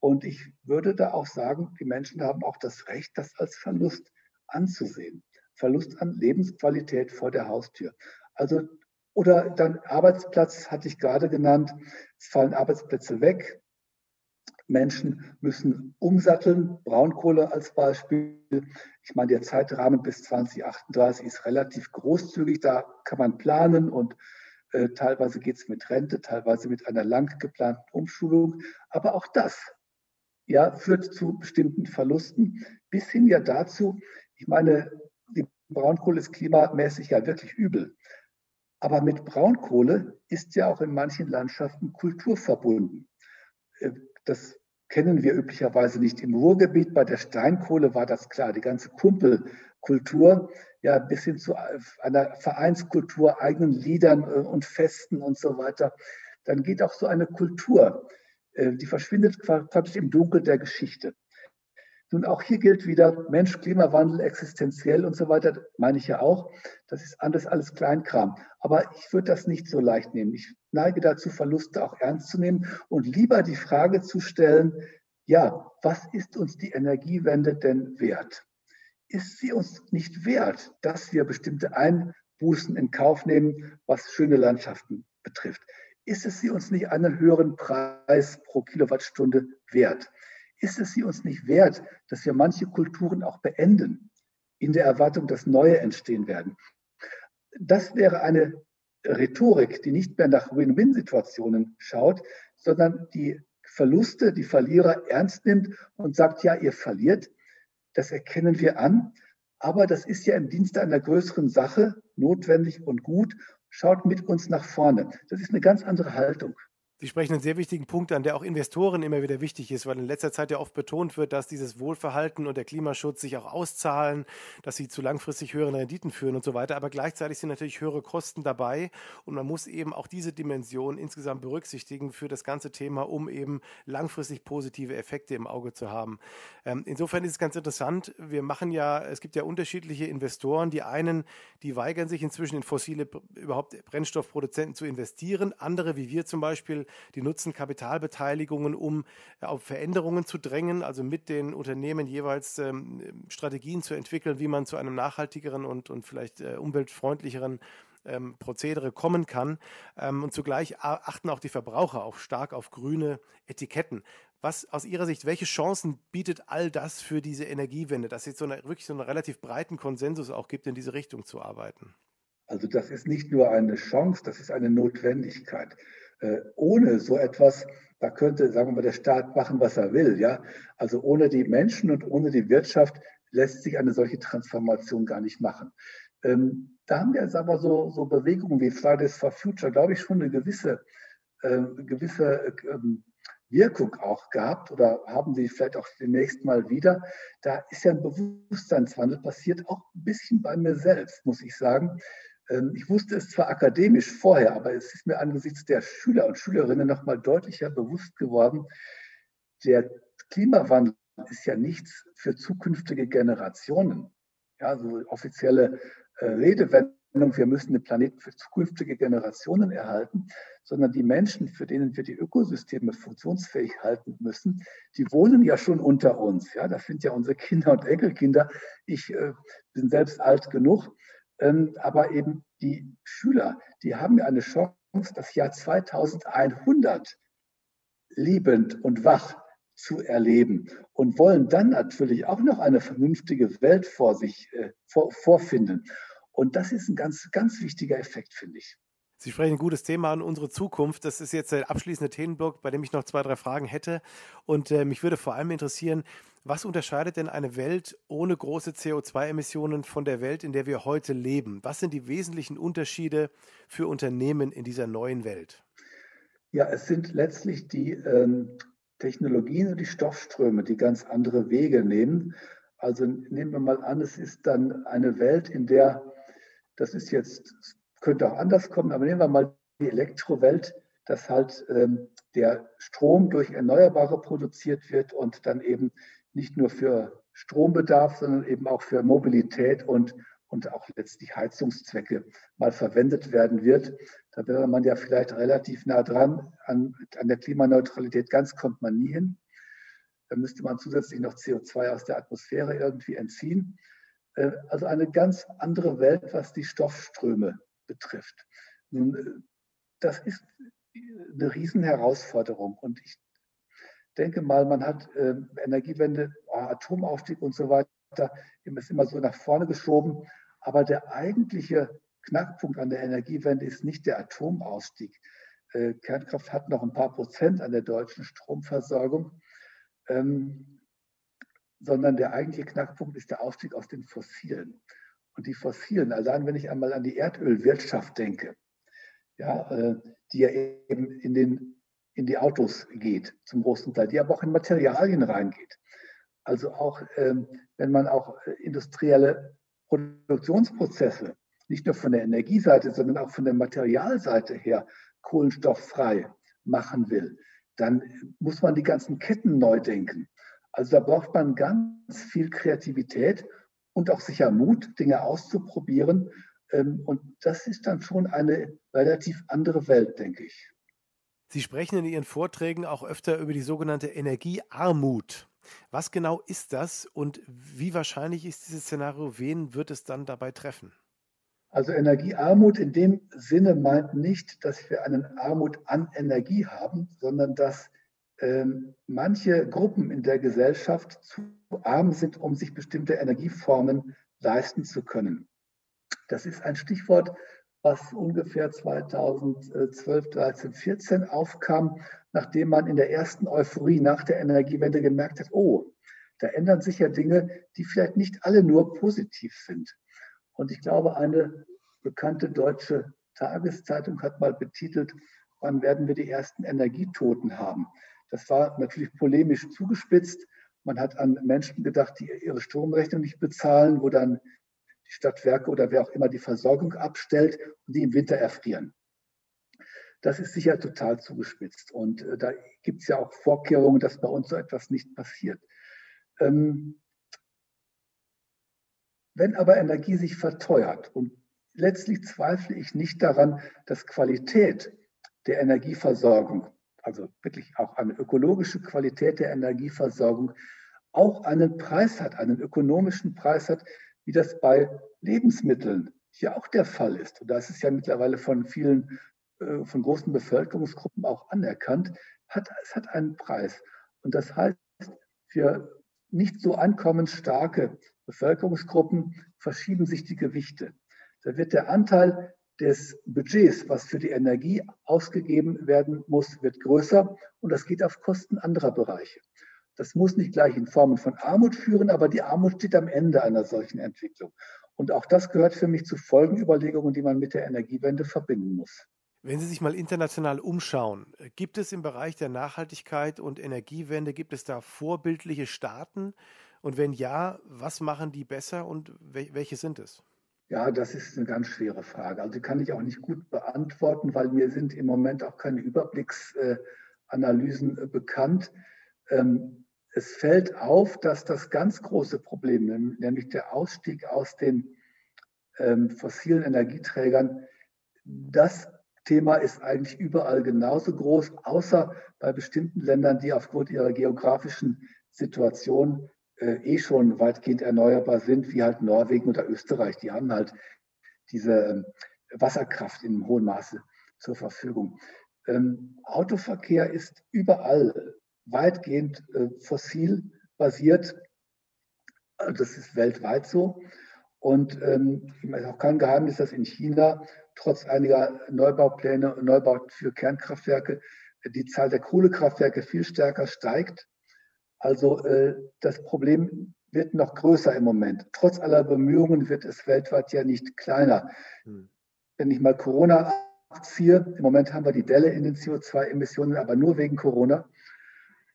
Und ich würde da auch sagen, die Menschen haben auch das Recht, das als Verlust anzusehen. Verlust an Lebensqualität vor der Haustür. Also, oder dann Arbeitsplatz hatte ich gerade genannt. Es fallen Arbeitsplätze weg. Menschen müssen umsatteln, Braunkohle als Beispiel. Ich meine, der Zeitrahmen bis 2038 ist relativ großzügig, da kann man planen und äh, teilweise geht es mit Rente, teilweise mit einer lang geplanten Umschulung. Aber auch das ja, führt zu bestimmten Verlusten, bis hin ja dazu, ich meine, Braunkohle ist klimamäßig ja wirklich übel. Aber mit Braunkohle ist ja auch in manchen Landschaften Kultur verbunden. Äh, das kennen wir üblicherweise nicht. Im Ruhrgebiet bei der Steinkohle war das klar, die ganze Kumpelkultur, ja, bis hin zu einer Vereinskultur, eigenen Liedern äh, und Festen und so weiter. Dann geht auch so eine Kultur, äh, die verschwindet praktisch im Dunkel der Geschichte. Nun, auch hier gilt wieder Mensch, Klimawandel, existenziell und so weiter, meine ich ja auch. Das ist alles, alles Kleinkram. Aber ich würde das nicht so leicht nehmen. Ich neige dazu, Verluste auch ernst zu nehmen und lieber die Frage zu stellen, ja, was ist uns die Energiewende denn wert? Ist sie uns nicht wert, dass wir bestimmte Einbußen in Kauf nehmen, was schöne Landschaften betrifft? Ist es sie uns nicht einen höheren Preis pro Kilowattstunde wert? Ist es sie uns nicht wert, dass wir manche Kulturen auch beenden, in der Erwartung, dass neue entstehen werden. Das wäre eine Rhetorik, die nicht mehr nach Win-Win-Situationen schaut, sondern die Verluste, die Verlierer ernst nimmt und sagt, ja, ihr verliert, das erkennen wir an, aber das ist ja im Dienste einer größeren Sache notwendig und gut, schaut mit uns nach vorne. Das ist eine ganz andere Haltung. Sie sprechen einen sehr wichtigen Punkt an, der auch Investoren immer wieder wichtig ist, weil in letzter Zeit ja oft betont wird, dass dieses Wohlverhalten und der Klimaschutz sich auch auszahlen, dass sie zu langfristig höheren Renditen führen und so weiter. Aber gleichzeitig sind natürlich höhere Kosten dabei und man muss eben auch diese Dimension insgesamt berücksichtigen für das ganze Thema, um eben langfristig positive Effekte im Auge zu haben. Ähm, insofern ist es ganz interessant. Wir machen ja, es gibt ja unterschiedliche Investoren. Die einen, die weigern sich inzwischen in fossile überhaupt Brennstoffproduzenten zu investieren. Andere, wie wir zum Beispiel, die nutzen Kapitalbeteiligungen, um äh, auf Veränderungen zu drängen, also mit den Unternehmen jeweils ähm, Strategien zu entwickeln, wie man zu einem nachhaltigeren und, und vielleicht äh, umweltfreundlicheren ähm, Prozedere kommen kann. Ähm, und zugleich achten auch die Verbraucher auch stark auf grüne Etiketten. Was aus Ihrer Sicht, welche Chancen bietet all das für diese Energiewende, dass es jetzt so eine, wirklich so einen relativ breiten Konsensus auch gibt, in diese Richtung zu arbeiten? Also das ist nicht nur eine Chance, das ist eine Notwendigkeit. Äh, ohne so etwas, da könnte, sagen wir mal, der Staat machen, was er will. Ja? Also ohne die Menschen und ohne die Wirtschaft lässt sich eine solche Transformation gar nicht machen. Ähm, da haben wir jetzt aber so, so Bewegungen wie Fridays for Future, glaube ich, schon eine gewisse, äh, gewisse ähm, Wirkung auch gehabt oder haben sie vielleicht auch demnächst mal wieder. Da ist ja ein Bewusstseinswandel passiert, auch ein bisschen bei mir selbst, muss ich sagen. Ähm, ich wusste es zwar akademisch vorher, aber es ist mir angesichts der Schüler und Schülerinnen noch mal deutlicher bewusst geworden, der Klimawandel ist ja nichts für zukünftige Generationen. Ja, so offizielle äh, Redewendung, wir müssen den Planeten für zukünftige Generationen erhalten, sondern die Menschen, für denen wir die Ökosysteme funktionsfähig halten müssen, die wohnen ja schon unter uns. Ja, das sind ja unsere Kinder und Enkelkinder. Ich äh, bin selbst alt genug. Ähm, aber eben die Schüler, die haben ja eine Chance, das Jahr 2100 liebend und wach zu erleben und wollen dann natürlich auch noch eine vernünftige Welt vor sich äh, vor, vorfinden. Und das ist ein ganz, ganz wichtiger Effekt, finde ich. Sie sprechen ein gutes Thema an unsere Zukunft. Das ist jetzt der abschließende Themenblock, bei dem ich noch zwei, drei Fragen hätte. Und äh, mich würde vor allem interessieren, was unterscheidet denn eine Welt ohne große CO2-Emissionen von der Welt, in der wir heute leben? Was sind die wesentlichen Unterschiede für Unternehmen in dieser neuen Welt? Ja, es sind letztlich die ähm, Technologien und die Stoffströme, die ganz andere Wege nehmen. Also nehmen wir mal an, es ist dann eine Welt, in der, das ist jetzt, könnte auch anders kommen, aber nehmen wir mal die Elektrowelt, dass halt ähm, der Strom durch Erneuerbare produziert wird und dann eben nicht nur für Strombedarf, sondern eben auch für Mobilität und, und auch letztlich Heizungszwecke mal verwendet werden wird. Da wäre man ja vielleicht relativ nah dran an, an der Klimaneutralität. Ganz kommt man nie hin. Da müsste man zusätzlich noch CO2 aus der Atmosphäre irgendwie entziehen. Äh, also eine ganz andere Welt, was die Stoffströme betrifft. Nun, äh, das ist eine Riesenherausforderung und ich denke mal, man hat äh, Energiewende, Atomaufstieg und so weiter, ist immer so nach vorne geschoben. Aber der eigentliche Knackpunkt an der Energiewende ist nicht der Atomausstieg. Äh, Kernkraft hat noch ein paar Prozent an der deutschen Stromversorgung, ähm, sondern der eigentliche Knackpunkt ist der Ausstieg aus den Fossilen. Und die Fossilen, allein wenn ich einmal an die Erdölwirtschaft denke, ja, äh, die ja eben in den in die Autos geht, zum großen Teil, die aber auch in Materialien reingeht. Also auch, ähm, wenn man auch äh, industrielle Produktionsprozesse nicht nur von der Energieseite, sondern auch von der Materialseite her kohlenstofffrei machen will, dann muss man die ganzen Ketten neu denken. Also da braucht man ganz viel Kreativität und auch sicher Mut, Dinge auszuprobieren. Ähm, und das ist dann schon eine relativ andere Welt, denke ich. Sie sprechen in Ihren Vorträgen auch öfter über die sogenannte Energiearmut. Was genau ist das und wie wahrscheinlich ist dieses Szenario? Wen wird es dann dabei treffen? Also Energiearmut in dem Sinne meint nicht, dass wir eine Armut an Energie haben, sondern dass ähm, manche Gruppen in der Gesellschaft zu arm sind, um sich bestimmte Energieformen leisten zu können. Das ist ein Stichwort, was ungefähr 2012, 13, 14 aufkam, nachdem man in der ersten Euphorie nach der Energiewende gemerkt hat, oh, da ändern sich ja Dinge, die vielleicht nicht alle nur positiv sind. Und ich glaube, eine bekannte deutsche Tageszeitung hat mal betitelt, wann werden wir die ersten Energietoten haben. Das war natürlich polemisch zugespitzt. Man hat an Menschen gedacht, die ihre Stromrechnung nicht bezahlen, wo dann die Stadtwerke oder wer auch immer die Versorgung abstellt und die im Winter erfrieren. Das ist sicher total zugespitzt. Und äh, da gibt es ja auch Vorkehrungen, dass bei uns so etwas nicht passiert. Ähm, wenn aber Energie sich verteuert und letztlich zweifle ich nicht daran, dass Qualität der Energieversorgung, also wirklich auch eine ökologische Qualität der Energieversorgung, auch einen Preis hat, einen ökonomischen Preis hat, wie das bei Lebensmitteln hier auch der Fall ist. Und das ist ja mittlerweile von vielen, äh, von großen Bevölkerungsgruppen auch anerkannt, hat, es hat einen Preis. Und das heißt, für nicht so einkommensstarke Bevölkerungsgruppen verschieben sich die Gewichte. da wird der Anteil des Budgets, was für die Energie ausgegeben werden muss, wird größer und das geht auf Kosten anderer Bereiche. Das muss nicht gleich in Formen von Armut führen, aber die Armut steht am Ende einer solchen Entwicklung. Und auch das gehört für mich zu Folgenüberlegungen, die man mit der Energiewende verbinden muss. Wenn Sie sich mal international umschauen, gibt es im Bereich der Nachhaltigkeit und Energiewende, gibt es da vorbildliche Staaten? Und wenn ja, was machen die besser und welche sind es? Ja, das ist eine ganz schwere Frage. Also die kann ich auch nicht gut beantworten, weil mir sind im Moment auch keine Überblicksanalysen äh, bekannt. Ähm, es fällt auf, dass das ganz große Problem, nämlich der Ausstieg aus den ähm, fossilen Energieträgern, das Thema ist eigentlich überall genauso groß, außer bei bestimmten Ländern, die aufgrund ihrer geografischen Situation äh, eh schon weitgehend erneuerbar sind, wie halt Norwegen oder Österreich. Die haben halt diese ähm, Wasserkraft in hohem Maße zur Verfügung. Ähm, Autoverkehr ist überall weitgehend äh, fossil basiert. Das ist weltweit so. Und ähm, ist auch kein Geheimnis, dass in China trotz einiger Neubaupläne und Neubau für Kernkraftwerke die Zahl der Kohlekraftwerke viel stärker steigt. Also äh, das Problem wird noch größer im Moment. Trotz aller Bemühungen wird es weltweit ja nicht kleiner. Hm. Wenn ich mal Corona abziehe, im Moment haben wir die Delle in den CO2-Emissionen, aber nur wegen Corona.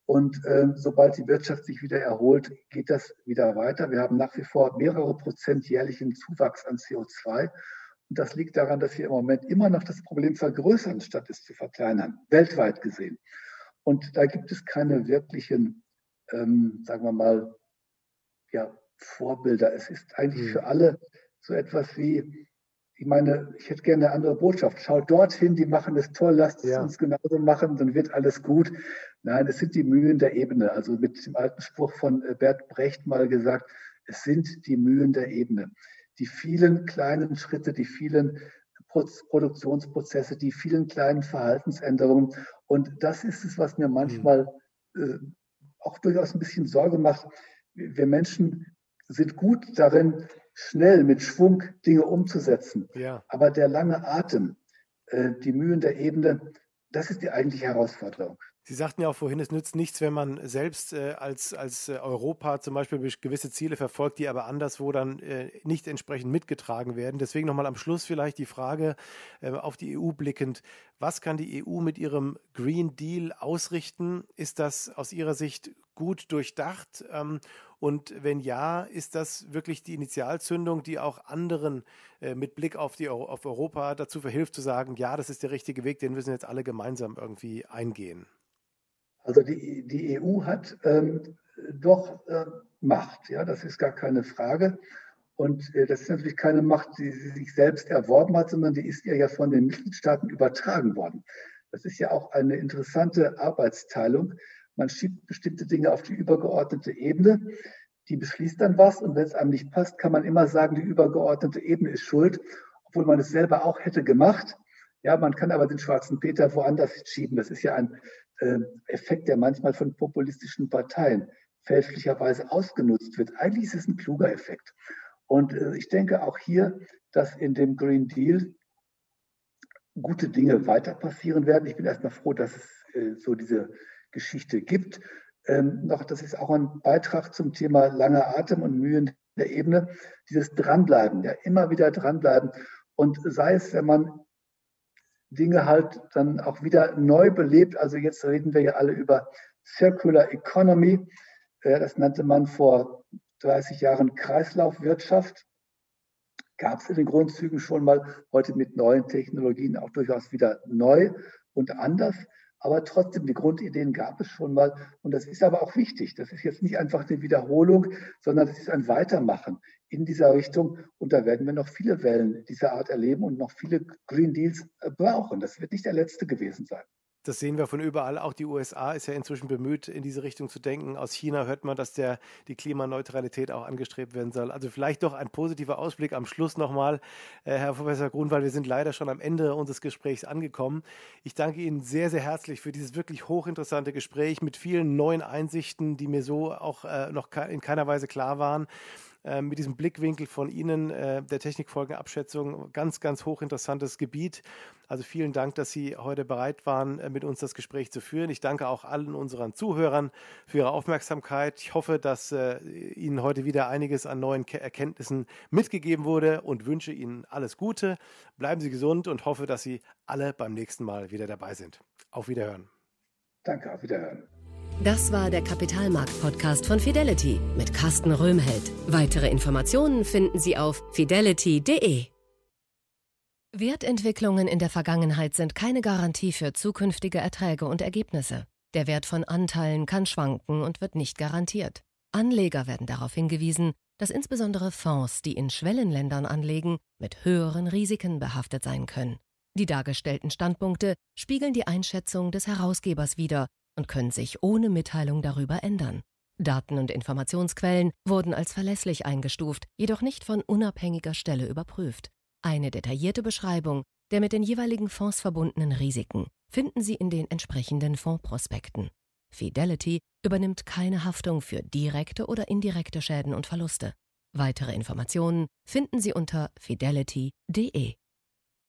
Und äh, sobald die Wirtschaft sich wieder erholt, geht das wieder weiter. Wir haben nach wie vor mehrere Prozent jährlichen Zuwachs an CO2. Und das liegt daran, dass wir im Moment immer noch das Problem vergrößern, statt es zu verkleinern, weltweit gesehen. Und da gibt es keine wirklichen, ähm, sagen wir mal, ja, Vorbilder. Es ist eigentlich hm. für alle so etwas wie, ich meine, ich hätte gerne eine andere Botschaft. Schaut dorthin, die machen es toll, lasst es ja. uns genauso machen, dann wird alles gut. Nein, es sind die Mühen der Ebene. Also mit dem alten Spruch von äh, Bert Brecht mal gesagt, es sind die Mühen der Ebene die vielen kleinen Schritte, die vielen Produktionsprozesse, die vielen kleinen Verhaltensänderungen. Und das ist es, was mir manchmal äh, auch durchaus ein bisschen Sorge macht. Wir Menschen sind gut darin, schnell mit Schwung Dinge umzusetzen. Ja. Aber der lange Atem, äh, die Mühen der Ebene, das ist die eigentliche Herausforderung. Sie sagten ja auch vorhin, es nützt nichts, wenn man selbst äh, als, als äh, Europa zum Beispiel gewisse Ziele verfolgt, die aber anderswo dann äh, nicht entsprechend mitgetragen werden. Deswegen nochmal am Schluss vielleicht die Frage äh, auf die EU blickend. Was kann die EU mit ihrem Green Deal ausrichten? Ist das aus Ihrer Sicht gut durchdacht? Ähm, und wenn ja, ist das wirklich die Initialzündung, die auch anderen äh, mit Blick auf, die, auf Europa dazu verhilft zu sagen, ja, das ist der richtige Weg, den müssen jetzt alle gemeinsam irgendwie eingehen? Also die, die EU hat ähm, doch äh, Macht, ja, das ist gar keine Frage. Und äh, das ist natürlich keine Macht, die sie sich selbst erworben hat, sondern die ist ihr ja von den Mitgliedstaaten übertragen worden. Das ist ja auch eine interessante Arbeitsteilung. Man schiebt bestimmte Dinge auf die übergeordnete Ebene, die beschließt dann was und wenn es einem nicht passt, kann man immer sagen, die übergeordnete Ebene ist schuld, obwohl man es selber auch hätte gemacht. Ja, man kann aber den schwarzen Peter woanders schieben. Das ist ja ein Effekt, der manchmal von populistischen Parteien fälschlicherweise ausgenutzt wird. Eigentlich ist es ein kluger Effekt. Und äh, ich denke auch hier, dass in dem Green Deal gute Dinge weiter passieren werden. Ich bin erstmal froh, dass es äh, so diese Geschichte gibt. Ähm, noch, das ist auch ein Beitrag zum Thema langer Atem und Mühen der Ebene. Dieses Dranbleiben, ja, immer wieder dranbleiben. Und sei es, wenn man Dinge halt dann auch wieder neu belebt. Also jetzt reden wir ja alle über Circular Economy. Äh, das nannte man vor 30 Jahren Kreislaufwirtschaft. Gab es in den Grundzügen schon mal, heute mit neuen Technologien auch durchaus wieder neu und anders. Aber trotzdem, die Grundideen gab es schon mal. Und das ist aber auch wichtig. Das ist jetzt nicht einfach eine Wiederholung, sondern das ist ein Weitermachen in dieser Richtung. Und da werden wir noch viele Wellen dieser Art erleben und noch viele Green Deals äh, brauchen. Das wird nicht der letzte gewesen sein. Das sehen wir von überall. Auch die USA ist ja inzwischen bemüht, in diese Richtung zu denken. Aus China hört man, dass der, die Klimaneutralität auch angestrebt werden soll. Also vielleicht doch ein positiver Ausblick am Schluss nochmal, äh, Herr Professor Grunwald. Wir sind leider schon am Ende unseres Gesprächs angekommen. Ich danke Ihnen sehr, sehr herzlich für dieses wirklich hochinteressante Gespräch mit vielen neuen Einsichten, die mir so auch äh, noch in keiner Weise klar waren. Äh, mit diesem Blickwinkel von Ihnen, äh, der Technikfolgenabschätzung. Ganz, ganz hochinteressantes Gebiet. Also vielen Dank, dass Sie heute bereit waren, äh, mit uns das Gespräch zu führen. Ich danke auch allen unseren Zuhörern für Ihre Aufmerksamkeit. Ich hoffe, dass äh, Ihnen heute wieder einiges an neuen Ke Erkenntnissen mitgegeben wurde und wünsche Ihnen alles Gute. Bleiben Sie gesund und hoffe, dass Sie alle beim nächsten Mal wieder dabei sind. Auf Wiederhören. Danke, auf Wiederhören. Das war der Kapitalmarkt-Podcast von Fidelity mit Carsten Röhmheld. Weitere Informationen finden Sie auf fidelity.de. Wertentwicklungen in der Vergangenheit sind keine Garantie für zukünftige Erträge und Ergebnisse. Der Wert von Anteilen kann schwanken und wird nicht garantiert. Anleger werden darauf hingewiesen, dass insbesondere Fonds, die in Schwellenländern anlegen, mit höheren Risiken behaftet sein können. Die dargestellten Standpunkte spiegeln die Einschätzung des Herausgebers wider und können sich ohne Mitteilung darüber ändern. Daten und Informationsquellen wurden als verlässlich eingestuft, jedoch nicht von unabhängiger Stelle überprüft. Eine detaillierte Beschreibung der mit den jeweiligen Fonds verbundenen Risiken finden Sie in den entsprechenden Fondsprospekten. Fidelity übernimmt keine Haftung für direkte oder indirekte Schäden und Verluste. Weitere Informationen finden Sie unter fidelity.de.